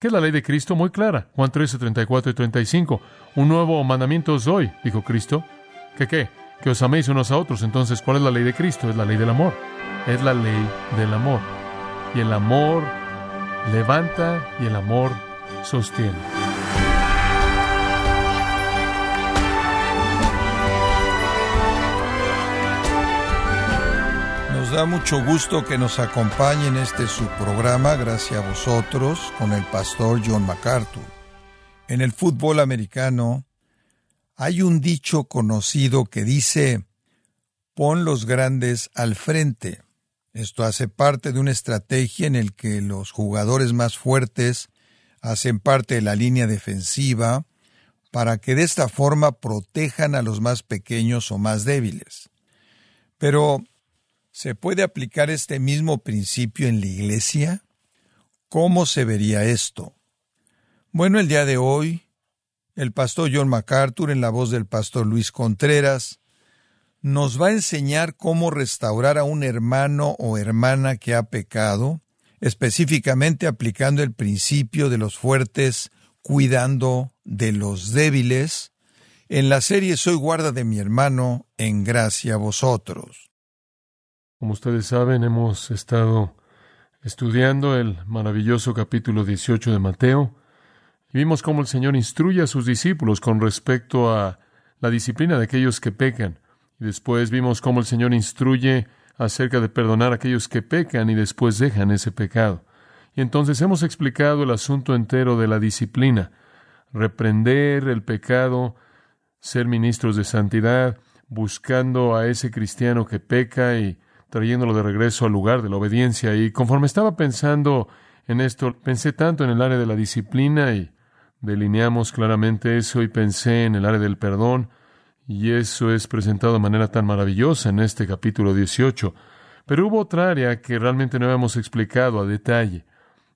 ¿Qué es la ley de Cristo? Muy clara. Juan 13, 34 y 35. Un nuevo mandamiento os doy, dijo Cristo. ¿Qué qué? Que os améis unos a otros. Entonces, ¿cuál es la ley de Cristo? Es la ley del amor. Es la ley del amor. Y el amor levanta y el amor sostiene. Nos da mucho gusto que nos acompañe en este su programa, gracias a vosotros, con el pastor John MacArthur. En el fútbol americano hay un dicho conocido que dice, pon los grandes al frente. Esto hace parte de una estrategia en el que los jugadores más fuertes hacen parte de la línea defensiva para que de esta forma protejan a los más pequeños o más débiles. Pero, ¿se puede aplicar este mismo principio en la iglesia? ¿Cómo se vería esto? Bueno, el día de hoy, el pastor John MacArthur, en la voz del pastor Luis Contreras, nos va a enseñar cómo restaurar a un hermano o hermana que ha pecado, específicamente aplicando el principio de los fuertes cuidando de los débiles, en la serie Soy guarda de mi hermano, en gracia a vosotros. Como ustedes saben, hemos estado estudiando el maravilloso capítulo 18 de Mateo y vimos cómo el Señor instruye a sus discípulos con respecto a la disciplina de aquellos que pecan. Y después vimos cómo el Señor instruye acerca de perdonar a aquellos que pecan y después dejan ese pecado. Y entonces hemos explicado el asunto entero de la disciplina, reprender el pecado, ser ministros de santidad, buscando a ese cristiano que peca y trayéndolo de regreso al lugar de la obediencia. Y conforme estaba pensando en esto, pensé tanto en el área de la disciplina y delineamos claramente eso y pensé en el área del perdón y eso es presentado de manera tan maravillosa en este capítulo 18. Pero hubo otra área que realmente no habíamos explicado a detalle.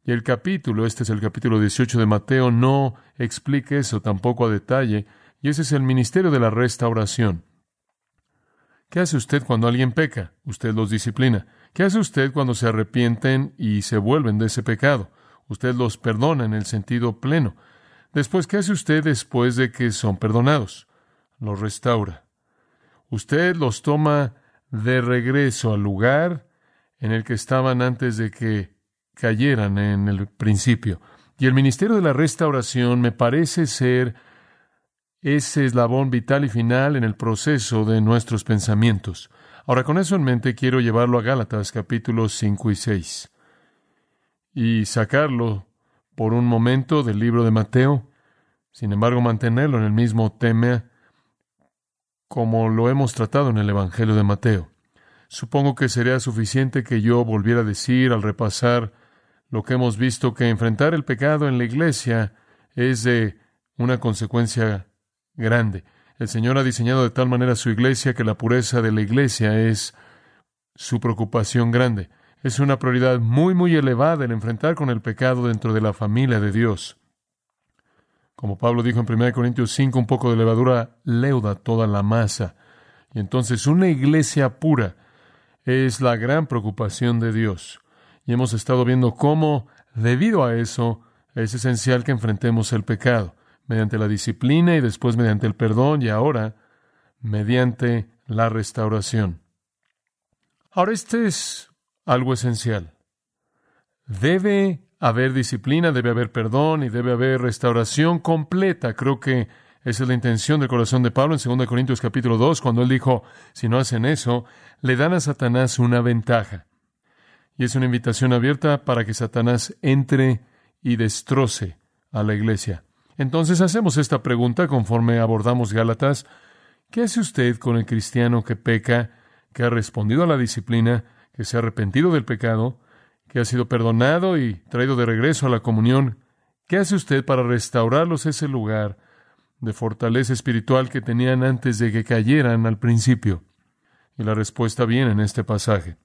Y el capítulo, este es el capítulo 18 de Mateo, no explica eso tampoco a detalle, y ese es el ministerio de la restauración. ¿Qué hace usted cuando alguien peca? Usted los disciplina. ¿Qué hace usted cuando se arrepienten y se vuelven de ese pecado? Usted los perdona en el sentido pleno. Después, ¿qué hace usted después de que son perdonados? los restaura. Usted los toma de regreso al lugar en el que estaban antes de que cayeran en el principio. Y el ministerio de la restauración me parece ser ese eslabón vital y final en el proceso de nuestros pensamientos. Ahora, con eso en mente, quiero llevarlo a Gálatas capítulos 5 y 6 y sacarlo por un momento del libro de Mateo, sin embargo, mantenerlo en el mismo tema como lo hemos tratado en el Evangelio de Mateo. Supongo que sería suficiente que yo volviera a decir al repasar lo que hemos visto, que enfrentar el pecado en la iglesia es de una consecuencia grande. El Señor ha diseñado de tal manera su iglesia que la pureza de la iglesia es su preocupación grande. Es una prioridad muy, muy elevada el enfrentar con el pecado dentro de la familia de Dios. Como Pablo dijo en 1 Corintios 5, un poco de levadura leuda toda la masa. Y entonces una iglesia pura es la gran preocupación de Dios. Y hemos estado viendo cómo, debido a eso, es esencial que enfrentemos el pecado, mediante la disciplina y después mediante el perdón y ahora mediante la restauración. Ahora, este es algo esencial. Debe haber disciplina, debe haber perdón y debe haber restauración completa. Creo que esa es la intención del corazón de Pablo en 2 Corintios capítulo 2, cuando él dijo, si no hacen eso, le dan a Satanás una ventaja. Y es una invitación abierta para que Satanás entre y destroce a la iglesia. Entonces hacemos esta pregunta conforme abordamos Gálatas. ¿Qué hace usted con el cristiano que peca, que ha respondido a la disciplina, que se ha arrepentido del pecado, que ha sido perdonado y traído de regreso a la comunión, ¿qué hace usted para restaurarlos ese lugar de fortaleza espiritual que tenían antes de que cayeran al principio? Y la respuesta viene en este pasaje.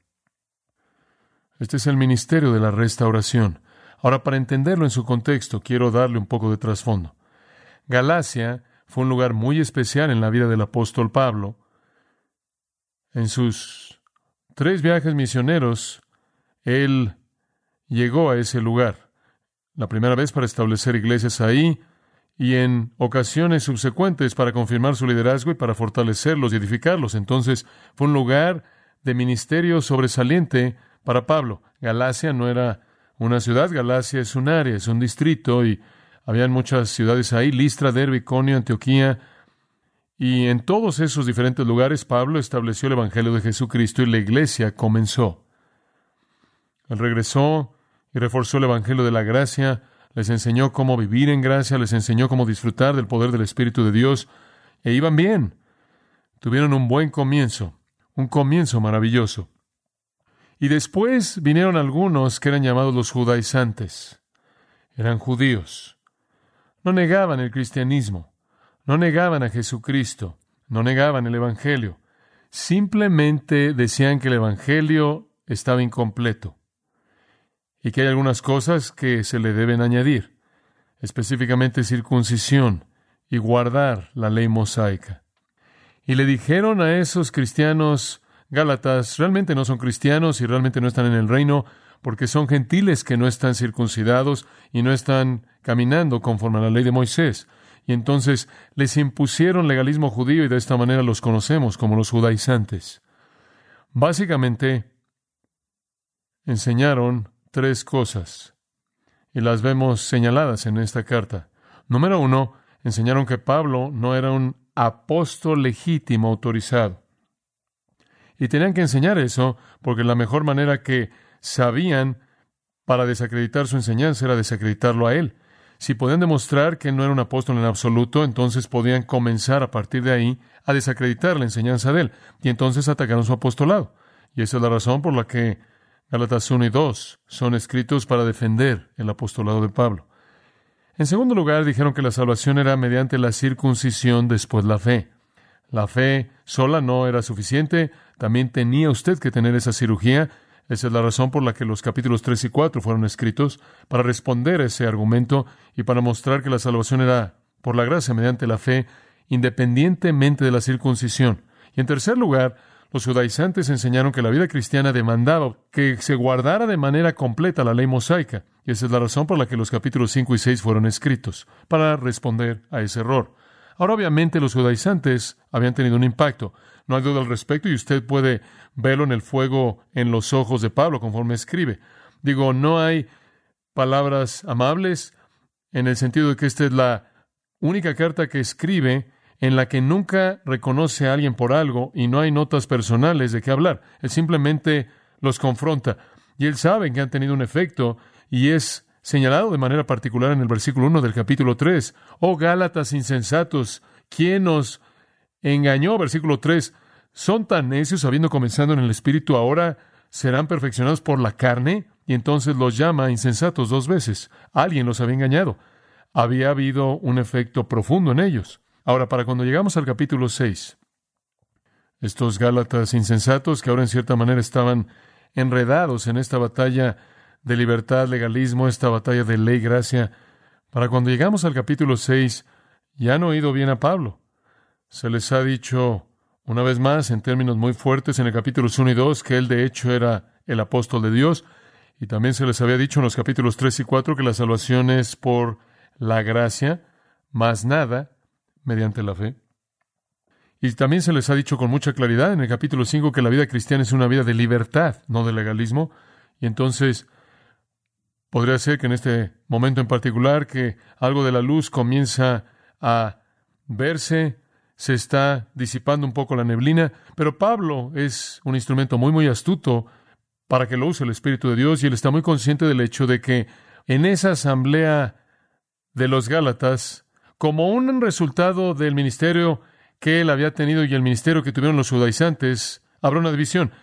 Este es el ministerio de la restauración. Ahora, para entenderlo en su contexto, quiero darle un poco de trasfondo. Galacia fue un lugar muy especial en la vida del apóstol Pablo. En sus tres viajes misioneros, él llegó a ese lugar. la primera vez para establecer iglesias ahí y en ocasiones subsecuentes para confirmar su liderazgo y para fortalecerlos y edificarlos. Entonces fue un lugar de ministerio sobresaliente para Pablo. Galacia no era una ciudad, Galacia es un área, es un distrito y habían muchas ciudades ahí, Listra, Derbe, Iconio, Antioquía, y en todos esos diferentes lugares Pablo estableció el Evangelio de Jesucristo y la iglesia comenzó. Él regresó y reforzó el Evangelio de la gracia, les enseñó cómo vivir en gracia, les enseñó cómo disfrutar del poder del Espíritu de Dios, e iban bien. Tuvieron un buen comienzo, un comienzo maravilloso. Y después vinieron algunos que eran llamados los judaizantes. Eran judíos. No negaban el cristianismo, no negaban a Jesucristo, no negaban el Evangelio. Simplemente decían que el Evangelio estaba incompleto y que hay algunas cosas que se le deben añadir, específicamente circuncisión y guardar la ley mosaica. Y le dijeron a esos cristianos Gálatas, realmente no son cristianos y realmente no están en el reino porque son gentiles que no están circuncidados y no están caminando conforme a la ley de Moisés. Y entonces les impusieron legalismo judío y de esta manera los conocemos como los judaizantes. Básicamente enseñaron tres cosas y las vemos señaladas en esta carta. Número uno, enseñaron que Pablo no era un apóstol legítimo autorizado. Y tenían que enseñar eso porque la mejor manera que sabían para desacreditar su enseñanza era desacreditarlo a él. Si podían demostrar que no era un apóstol en absoluto, entonces podían comenzar a partir de ahí a desacreditar la enseñanza de él. Y entonces atacaron su apostolado. Y esa es la razón por la que Gálatas 1 y 2 son escritos para defender el apostolado de Pablo. En segundo lugar, dijeron que la salvación era mediante la circuncisión después la fe. La fe sola no era suficiente, también tenía usted que tener esa cirugía. Esa es la razón por la que los capítulos 3 y 4 fueron escritos, para responder a ese argumento y para mostrar que la salvación era por la gracia mediante la fe, independientemente de la circuncisión. Y en tercer lugar, los judaizantes enseñaron que la vida cristiana demandaba que se guardara de manera completa la ley mosaica. Y esa es la razón por la que los capítulos 5 y 6 fueron escritos, para responder a ese error. Ahora, obviamente, los judaizantes habían tenido un impacto. No hay duda al respecto y usted puede verlo en el fuego en los ojos de Pablo conforme escribe. Digo, no hay palabras amables en el sentido de que esta es la única carta que escribe en la que nunca reconoce a alguien por algo y no hay notas personales de qué hablar. Él simplemente los confronta. Y él sabe que han tenido un efecto y es señalado de manera particular en el versículo 1 del capítulo 3. Oh Gálatas insensatos, ¿quién os engañó? Versículo 3. ¿Son tan necios habiendo comenzado en el Espíritu ahora serán perfeccionados por la carne? Y entonces los llama insensatos dos veces. Alguien los había engañado. Había habido un efecto profundo en ellos. Ahora, para cuando llegamos al capítulo 6, estos Gálatas insensatos que ahora en cierta manera estaban enredados en esta batalla de libertad, legalismo, esta batalla de ley, gracia, para cuando llegamos al capítulo 6, ya han oído bien a Pablo. Se les ha dicho una vez más, en términos muy fuertes, en el capítulo 1 y 2, que él de hecho era el apóstol de Dios, y también se les había dicho en los capítulos 3 y 4 que la salvación es por la gracia, más nada, mediante la fe. Y también se les ha dicho con mucha claridad en el capítulo 5 que la vida cristiana es una vida de libertad, no de legalismo. Y entonces podría ser que en este momento en particular que algo de la luz comienza a verse, se está disipando un poco la neblina, pero Pablo es un instrumento muy, muy astuto para que lo use el Espíritu de Dios y él está muy consciente del hecho de que en esa asamblea de los Gálatas como un resultado del ministerio que él había tenido y el ministerio que tuvieron los judaizantes, habrá una división.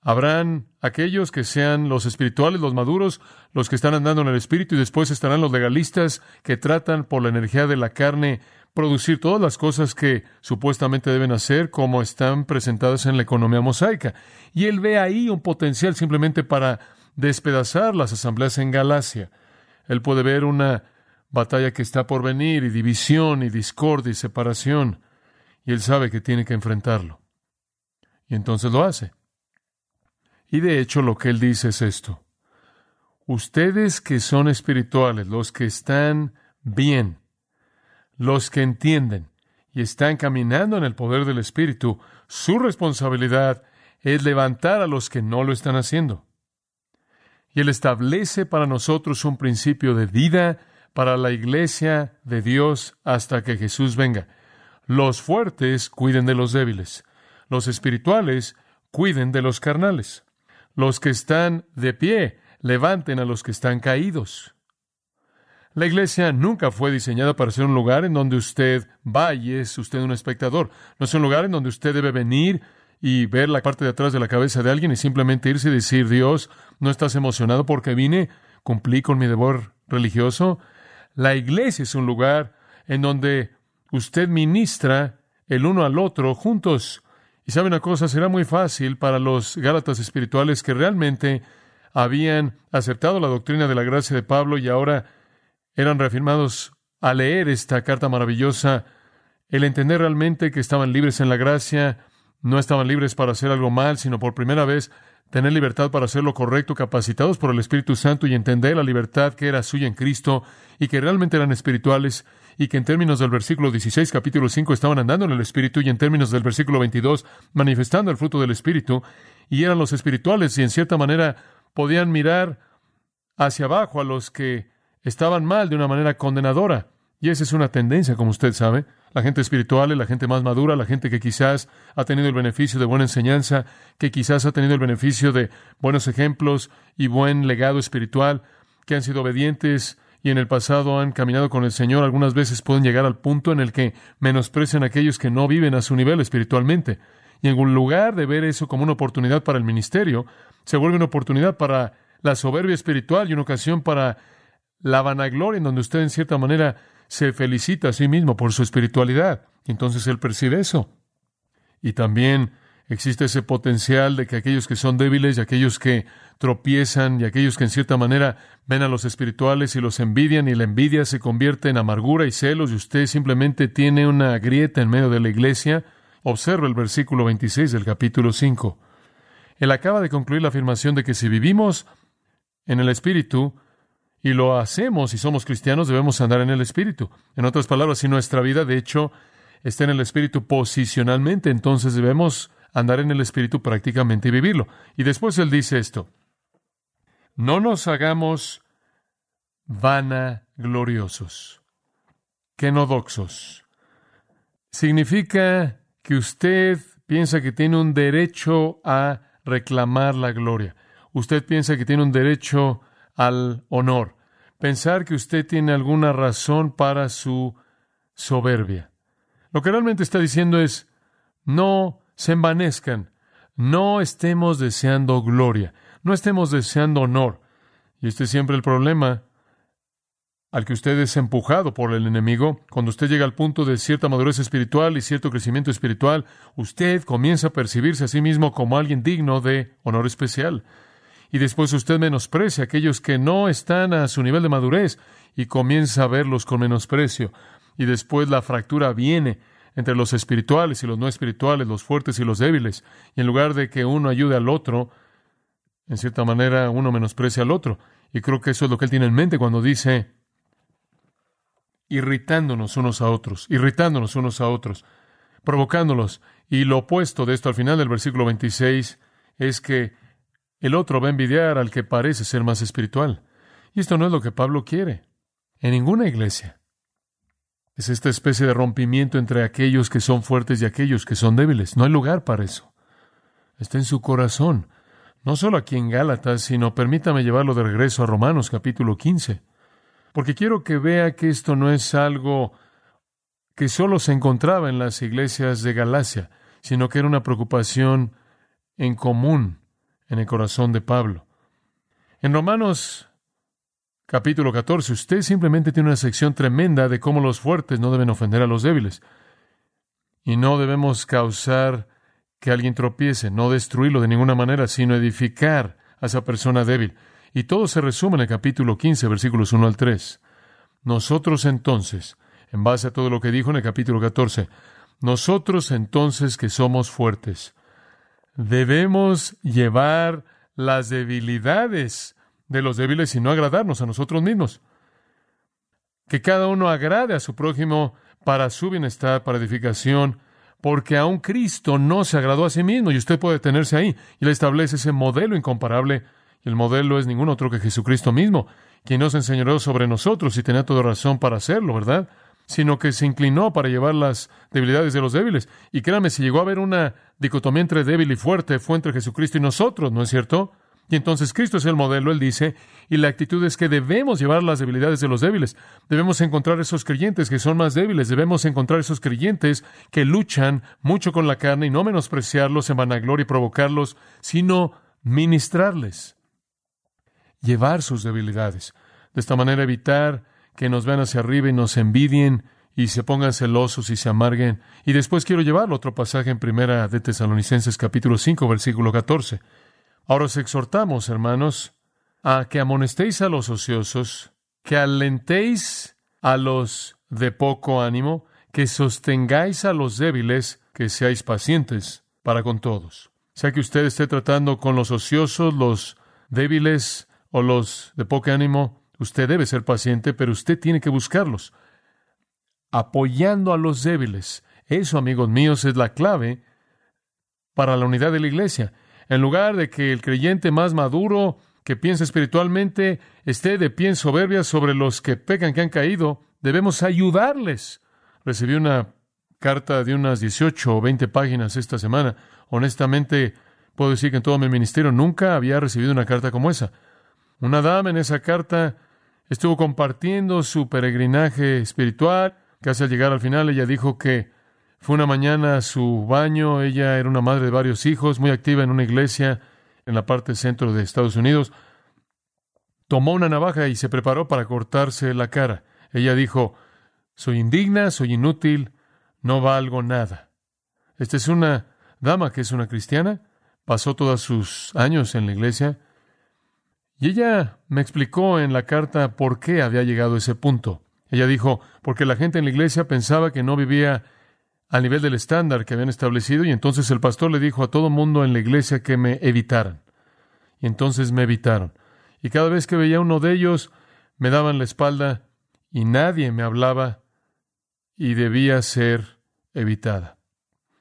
Habrán aquellos que sean los espirituales, los maduros, los que están andando en el espíritu, y después estarán los legalistas que tratan por la energía de la carne producir todas las cosas que supuestamente deben hacer como están presentadas en la economía mosaica. Y él ve ahí un potencial simplemente para despedazar las asambleas en Galacia. Él puede ver una batalla que está por venir, y división, y discordia, y separación. Y él sabe que tiene que enfrentarlo. Y entonces lo hace. Y de hecho lo que él dice es esto. ustedes que son espirituales, los que están bien, los que entienden y están caminando en el poder del Espíritu, su responsabilidad es levantar a los que no lo están haciendo. Y Él establece para nosotros un principio de vida para la iglesia de Dios hasta que Jesús venga. Los fuertes cuiden de los débiles. Los espirituales cuiden de los carnales. Los que están de pie levanten a los que están caídos. La iglesia nunca fue diseñada para ser un lugar en donde usted va y es usted un espectador. No es un lugar en donde usted debe venir y ver la parte de atrás de la cabeza de alguien y simplemente irse y decir, Dios, ¿no estás emocionado porque vine? ¿Cumplí con mi deber religioso? La iglesia es un lugar en donde usted ministra el uno al otro juntos. Y sabe una cosa, será muy fácil para los Gálatas espirituales que realmente habían aceptado la doctrina de la gracia de Pablo y ahora eran reafirmados a leer esta carta maravillosa, el entender realmente que estaban libres en la gracia, no estaban libres para hacer algo mal, sino por primera vez tener libertad para hacer lo correcto, capacitados por el Espíritu Santo y entender la libertad que era suya en Cristo y que realmente eran espirituales y que en términos del versículo 16, capítulo 5, estaban andando en el Espíritu y en términos del versículo 22, manifestando el fruto del Espíritu y eran los espirituales y en cierta manera podían mirar hacia abajo a los que estaban mal de una manera condenadora. Y esa es una tendencia, como usted sabe. La gente espiritual es la gente más madura, la gente que quizás ha tenido el beneficio de buena enseñanza, que quizás ha tenido el beneficio de buenos ejemplos y buen legado espiritual, que han sido obedientes y en el pasado han caminado con el Señor, algunas veces pueden llegar al punto en el que menosprecian a aquellos que no viven a su nivel espiritualmente. Y en lugar de ver eso como una oportunidad para el ministerio, se vuelve una oportunidad para la soberbia espiritual y una ocasión para la vanagloria en donde usted en cierta manera se felicita a sí mismo por su espiritualidad. Entonces él percibe eso. Y también existe ese potencial de que aquellos que son débiles y aquellos que tropiezan y aquellos que en cierta manera ven a los espirituales y los envidian y la envidia se convierte en amargura y celos y usted simplemente tiene una grieta en medio de la iglesia. Observa el versículo 26 del capítulo 5. Él acaba de concluir la afirmación de que si vivimos en el Espíritu, y lo hacemos y somos cristianos, debemos andar en el Espíritu. En otras palabras, si nuestra vida, de hecho, está en el Espíritu posicionalmente, entonces debemos andar en el Espíritu prácticamente y vivirlo. Y después él dice esto, no nos hagamos vanagloriosos, kenodoxos. Significa que usted piensa que tiene un derecho a reclamar la gloria. Usted piensa que tiene un derecho al honor. Pensar que usted tiene alguna razón para su soberbia. Lo que realmente está diciendo es, no se envanezcan, no estemos deseando gloria, no estemos deseando honor. Y este es siempre el problema al que usted es empujado por el enemigo. Cuando usted llega al punto de cierta madurez espiritual y cierto crecimiento espiritual, usted comienza a percibirse a sí mismo como alguien digno de honor especial y después usted menosprecia a aquellos que no están a su nivel de madurez y comienza a verlos con menosprecio. Y después la fractura viene entre los espirituales y los no espirituales, los fuertes y los débiles. Y en lugar de que uno ayude al otro, en cierta manera uno menosprecia al otro. Y creo que eso es lo que él tiene en mente cuando dice irritándonos unos a otros, irritándonos unos a otros, provocándolos. Y lo opuesto de esto al final del versículo 26 es que el otro va a envidiar al que parece ser más espiritual. Y esto no es lo que Pablo quiere. En ninguna iglesia. Es esta especie de rompimiento entre aquellos que son fuertes y aquellos que son débiles. No hay lugar para eso. Está en su corazón. No solo aquí en Gálatas, sino permítame llevarlo de regreso a Romanos capítulo 15. Porque quiero que vea que esto no es algo que solo se encontraba en las iglesias de Galacia, sino que era una preocupación en común en el corazón de Pablo. En Romanos capítulo 14, usted simplemente tiene una sección tremenda de cómo los fuertes no deben ofender a los débiles. Y no debemos causar que alguien tropiece, no destruirlo de ninguna manera, sino edificar a esa persona débil. Y todo se resume en el capítulo 15, versículos 1 al 3. Nosotros entonces, en base a todo lo que dijo en el capítulo 14, nosotros entonces que somos fuertes, debemos llevar las debilidades de los débiles, sino agradarnos a nosotros mismos. Que cada uno agrade a su prójimo para su bienestar, para edificación, porque aún Cristo no se agradó a sí mismo y usted puede tenerse ahí. Y le establece ese modelo incomparable. Y el modelo es ningún otro que Jesucristo mismo, quien nos enseñó sobre nosotros y tenía toda razón para hacerlo, ¿verdad? Sino que se inclinó para llevar las debilidades de los débiles. Y créame, si llegó a haber una dicotomía entre débil y fuerte, fue entre Jesucristo y nosotros, ¿no es cierto? Y entonces Cristo es el modelo, él dice, y la actitud es que debemos llevar las debilidades de los débiles. Debemos encontrar esos creyentes que son más débiles, debemos encontrar esos creyentes que luchan mucho con la carne y no menospreciarlos en vanagloria y provocarlos, sino ministrarles, llevar sus debilidades. De esta manera evitar que nos vean hacia arriba y nos envidien y se pongan celosos y se amarguen. Y después quiero llevarlo otro pasaje en primera de Tesalonicenses capítulo 5 versículo 14. Ahora os exhortamos, hermanos, a que amonestéis a los ociosos, que alentéis a los de poco ánimo, que sostengáis a los débiles, que seáis pacientes para con todos. Sea que usted esté tratando con los ociosos, los débiles o los de poco ánimo, usted debe ser paciente, pero usted tiene que buscarlos, apoyando a los débiles. Eso, amigos míos, es la clave para la unidad de la iglesia. En lugar de que el creyente más maduro, que piensa espiritualmente, esté de pie en soberbia sobre los que pecan, que han caído, debemos ayudarles. Recibí una carta de unas 18 o 20 páginas esta semana. Honestamente, puedo decir que en todo mi ministerio nunca había recibido una carta como esa. Una dama en esa carta estuvo compartiendo su peregrinaje espiritual. Casi al llegar al final, ella dijo que fue una mañana a su baño, ella era una madre de varios hijos, muy activa en una iglesia en la parte centro de Estados Unidos. Tomó una navaja y se preparó para cortarse la cara. Ella dijo, soy indigna, soy inútil, no valgo nada. Esta es una dama que es una cristiana, pasó todos sus años en la iglesia, y ella me explicó en la carta por qué había llegado a ese punto. Ella dijo, porque la gente en la iglesia pensaba que no vivía al nivel del estándar que habían establecido y entonces el pastor le dijo a todo mundo en la iglesia que me evitaran. Y entonces me evitaron. Y cada vez que veía uno de ellos, me daban la espalda y nadie me hablaba y debía ser evitada.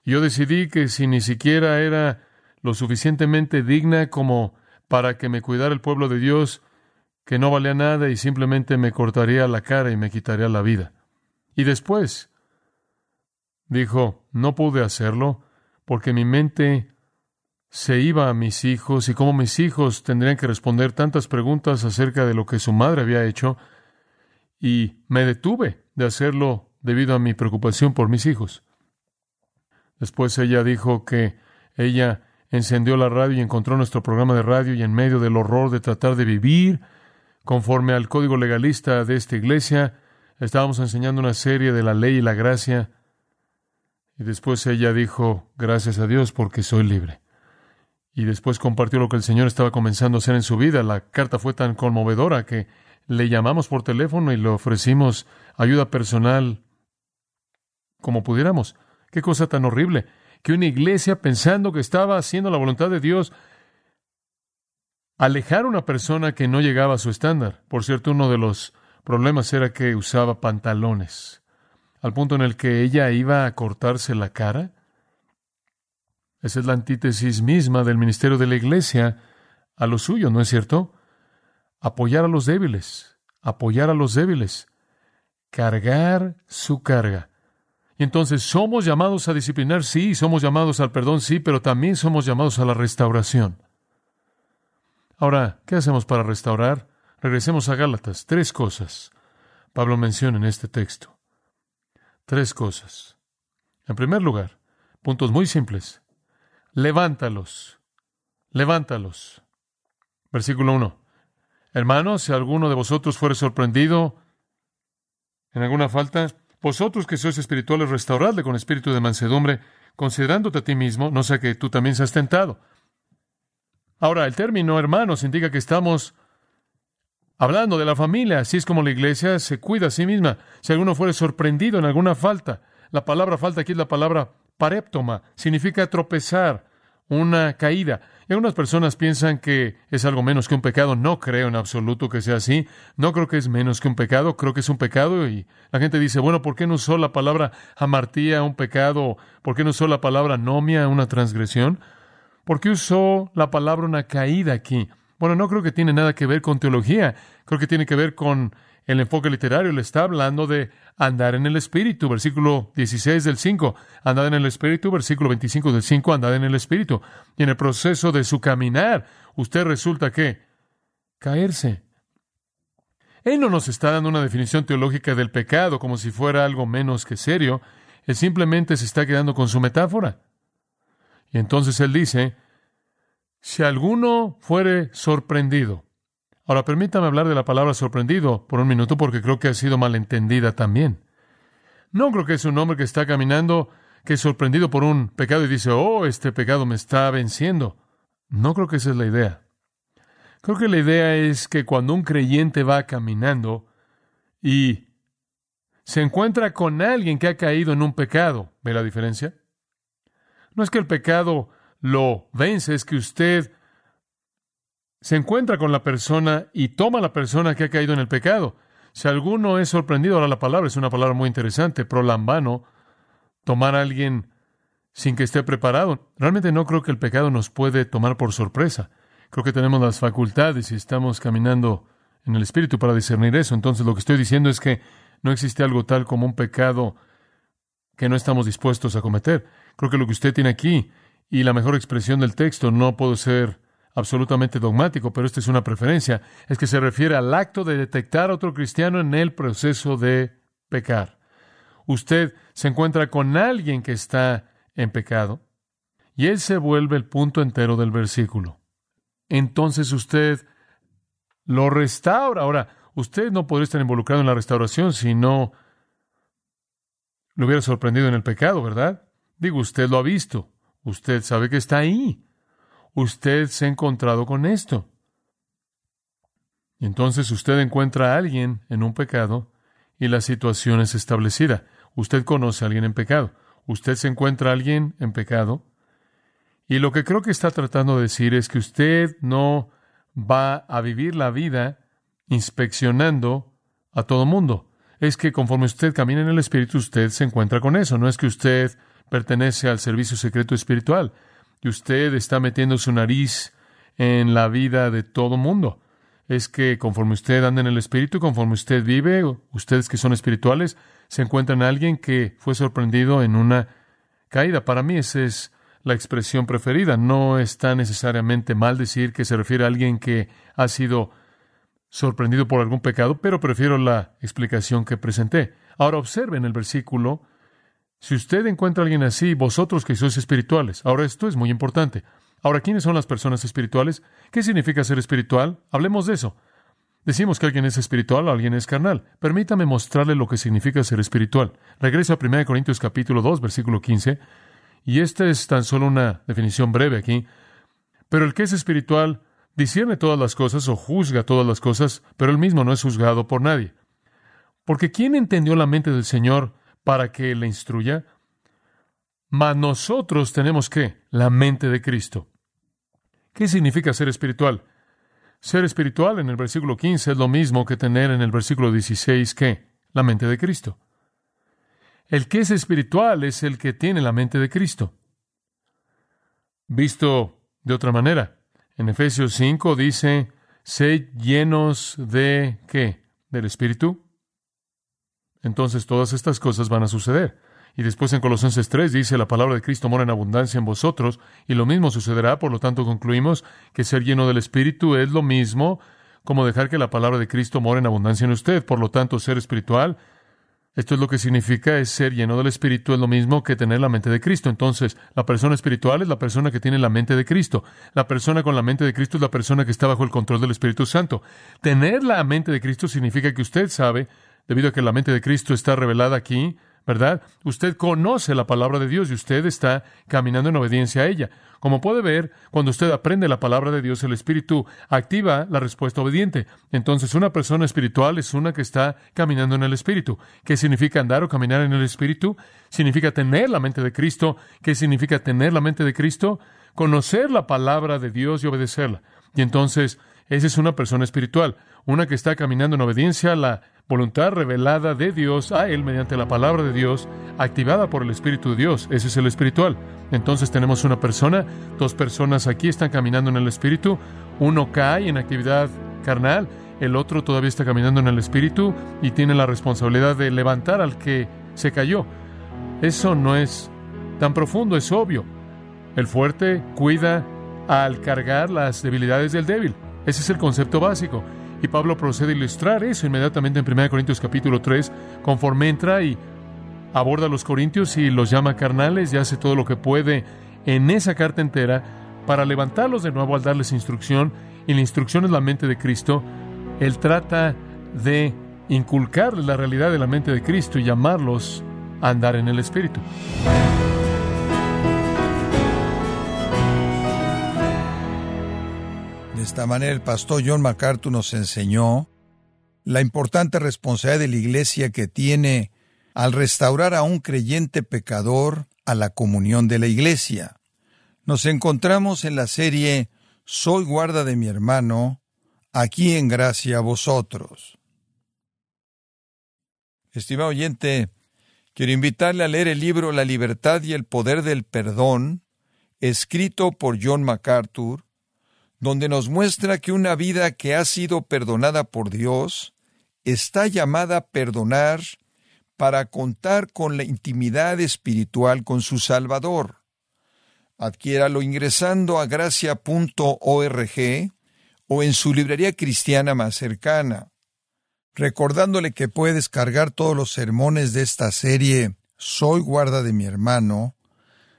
Yo decidí que si ni siquiera era lo suficientemente digna como para que me cuidara el pueblo de Dios, que no valía nada y simplemente me cortaría la cara y me quitaría la vida. Y después, Dijo, no pude hacerlo porque mi mente se iba a mis hijos y como mis hijos tendrían que responder tantas preguntas acerca de lo que su madre había hecho y me detuve de hacerlo debido a mi preocupación por mis hijos. Después ella dijo que ella encendió la radio y encontró nuestro programa de radio y en medio del horror de tratar de vivir conforme al código legalista de esta iglesia, estábamos enseñando una serie de la ley y la gracia y después ella dijo, gracias a Dios porque soy libre. Y después compartió lo que el Señor estaba comenzando a hacer en su vida. La carta fue tan conmovedora que le llamamos por teléfono y le ofrecimos ayuda personal como pudiéramos. Qué cosa tan horrible. Que una iglesia pensando que estaba haciendo la voluntad de Dios, alejar a una persona que no llegaba a su estándar. Por cierto, uno de los problemas era que usaba pantalones al punto en el que ella iba a cortarse la cara? Esa es la antítesis misma del ministerio de la iglesia a lo suyo, ¿no es cierto? Apoyar a los débiles, apoyar a los débiles, cargar su carga. Y entonces somos llamados a disciplinar, sí, somos llamados al perdón, sí, pero también somos llamados a la restauración. Ahora, ¿qué hacemos para restaurar? Regresemos a Gálatas. Tres cosas Pablo menciona en este texto. Tres cosas. En primer lugar, puntos muy simples. Levántalos. Levántalos. Versículo 1. Hermanos, si alguno de vosotros fuere sorprendido en alguna falta, vosotros que sois espirituales, restauradle con espíritu de mansedumbre, considerándote a ti mismo, no sea que tú también seas tentado. Ahora, el término hermanos indica que estamos Hablando de la familia, así es como la iglesia se cuida a sí misma. Si alguno fuere sorprendido en alguna falta, la palabra falta aquí es la palabra paréptoma, significa tropezar una caída. Y algunas personas piensan que es algo menos que un pecado. No creo en absoluto que sea así. No creo que es menos que un pecado. Creo que es un pecado. Y la gente dice, bueno, ¿por qué no usó la palabra amartía, un pecado? ¿Por qué no usó la palabra nomia, una transgresión? ¿Por qué usó la palabra una caída aquí? Bueno, no creo que tiene nada que ver con teología. Creo que tiene que ver con el enfoque literario le está hablando de andar en el Espíritu, versículo 16 del 5, andad en el Espíritu, versículo 25 del 5, andad en el Espíritu. Y en el proceso de su caminar, usted resulta que caerse. Él no nos está dando una definición teológica del pecado como si fuera algo menos que serio, él simplemente se está quedando con su metáfora. Y entonces él dice, si alguno fuere sorprendido, Ahora, permítame hablar de la palabra sorprendido por un minuto porque creo que ha sido malentendida también. No creo que es un hombre que está caminando, que es sorprendido por un pecado y dice, oh, este pecado me está venciendo. No creo que esa es la idea. Creo que la idea es que cuando un creyente va caminando y se encuentra con alguien que ha caído en un pecado, ¿ve la diferencia? No es que el pecado lo vence, es que usted se encuentra con la persona y toma a la persona que ha caído en el pecado. Si alguno es sorprendido, ahora la palabra es una palabra muy interesante, prolambano, tomar a alguien sin que esté preparado. Realmente no creo que el pecado nos puede tomar por sorpresa. Creo que tenemos las facultades y estamos caminando en el Espíritu para discernir eso. Entonces lo que estoy diciendo es que no existe algo tal como un pecado que no estamos dispuestos a cometer. Creo que lo que usted tiene aquí y la mejor expresión del texto no puede ser absolutamente dogmático, pero esta es una preferencia, es que se refiere al acto de detectar a otro cristiano en el proceso de pecar. Usted se encuentra con alguien que está en pecado y él se vuelve el punto entero del versículo. Entonces usted lo restaura. Ahora, usted no podría estar involucrado en la restauración si no lo hubiera sorprendido en el pecado, ¿verdad? Digo, usted lo ha visto. Usted sabe que está ahí usted se ha encontrado con esto. Entonces usted encuentra a alguien en un pecado y la situación es establecida. Usted conoce a alguien en pecado. Usted se encuentra a alguien en pecado. Y lo que creo que está tratando de decir es que usted no va a vivir la vida inspeccionando a todo mundo. Es que conforme usted camina en el Espíritu, usted se encuentra con eso. No es que usted pertenece al servicio secreto espiritual y usted está metiendo su nariz en la vida de todo mundo. Es que conforme usted anda en el Espíritu, conforme usted vive, ustedes que son espirituales, se encuentran a alguien que fue sorprendido en una caída. Para mí esa es la expresión preferida. No está necesariamente mal decir que se refiere a alguien que ha sido sorprendido por algún pecado, pero prefiero la explicación que presenté. Ahora observen el versículo si usted encuentra a alguien así, vosotros que sois espirituales, ahora esto es muy importante. Ahora, ¿quiénes son las personas espirituales? ¿Qué significa ser espiritual? Hablemos de eso. Decimos que alguien es espiritual o alguien es carnal. Permítame mostrarle lo que significa ser espiritual. Regreso a 1 Corintios capítulo 2, versículo 15. Y esta es tan solo una definición breve aquí. Pero el que es espiritual discierne todas las cosas o juzga todas las cosas, pero él mismo no es juzgado por nadie. Porque ¿quién entendió la mente del Señor para que le instruya. Mas nosotros tenemos que la mente de Cristo. ¿Qué significa ser espiritual? Ser espiritual en el versículo 15 es lo mismo que tener en el versículo 16 que la mente de Cristo. El que es espiritual es el que tiene la mente de Cristo. Visto de otra manera, en Efesios 5 dice, sed llenos de qué? Del Espíritu entonces todas estas cosas van a suceder. Y después en Colosenses 3 dice, la palabra de Cristo mora en abundancia en vosotros, y lo mismo sucederá, por lo tanto concluimos que ser lleno del Espíritu es lo mismo como dejar que la palabra de Cristo mora en abundancia en usted. Por lo tanto, ser espiritual, esto es lo que significa, es ser lleno del Espíritu, es lo mismo que tener la mente de Cristo. Entonces, la persona espiritual es la persona que tiene la mente de Cristo. La persona con la mente de Cristo es la persona que está bajo el control del Espíritu Santo. Tener la mente de Cristo significa que usted sabe debido a que la mente de Cristo está revelada aquí, ¿verdad? Usted conoce la palabra de Dios y usted está caminando en obediencia a ella. Como puede ver, cuando usted aprende la palabra de Dios, el Espíritu activa la respuesta obediente. Entonces, una persona espiritual es una que está caminando en el Espíritu. ¿Qué significa andar o caminar en el Espíritu? Significa tener la mente de Cristo. ¿Qué significa tener la mente de Cristo? conocer la palabra de Dios y obedecerla. Y entonces, esa es una persona espiritual, una que está caminando en obediencia a la voluntad revelada de Dios a Él mediante la palabra de Dios, activada por el Espíritu de Dios. Ese es el espiritual. Entonces tenemos una persona, dos personas aquí están caminando en el Espíritu, uno cae en actividad carnal, el otro todavía está caminando en el Espíritu y tiene la responsabilidad de levantar al que se cayó. Eso no es tan profundo, es obvio. El fuerte cuida al cargar las debilidades del débil. Ese es el concepto básico. Y Pablo procede a ilustrar eso inmediatamente en 1 Corintios capítulo 3, conforme entra y aborda a los corintios y los llama carnales y hace todo lo que puede en esa carta entera para levantarlos de nuevo al darles instrucción. Y la instrucción es la mente de Cristo. Él trata de inculcarles la realidad de la mente de Cristo y llamarlos a andar en el Espíritu. De esta manera el pastor John MacArthur nos enseñó la importante responsabilidad de la iglesia que tiene al restaurar a un creyente pecador a la comunión de la iglesia. Nos encontramos en la serie Soy guarda de mi hermano, aquí en gracia a vosotros. Estimado oyente, quiero invitarle a leer el libro La libertad y el poder del perdón, escrito por John MacArthur, donde nos muestra que una vida que ha sido perdonada por Dios está llamada a perdonar para contar con la intimidad espiritual con su Salvador. Adquiéralo ingresando a gracia.org o en su librería cristiana más cercana. Recordándole que puede descargar todos los sermones de esta serie Soy guarda de mi hermano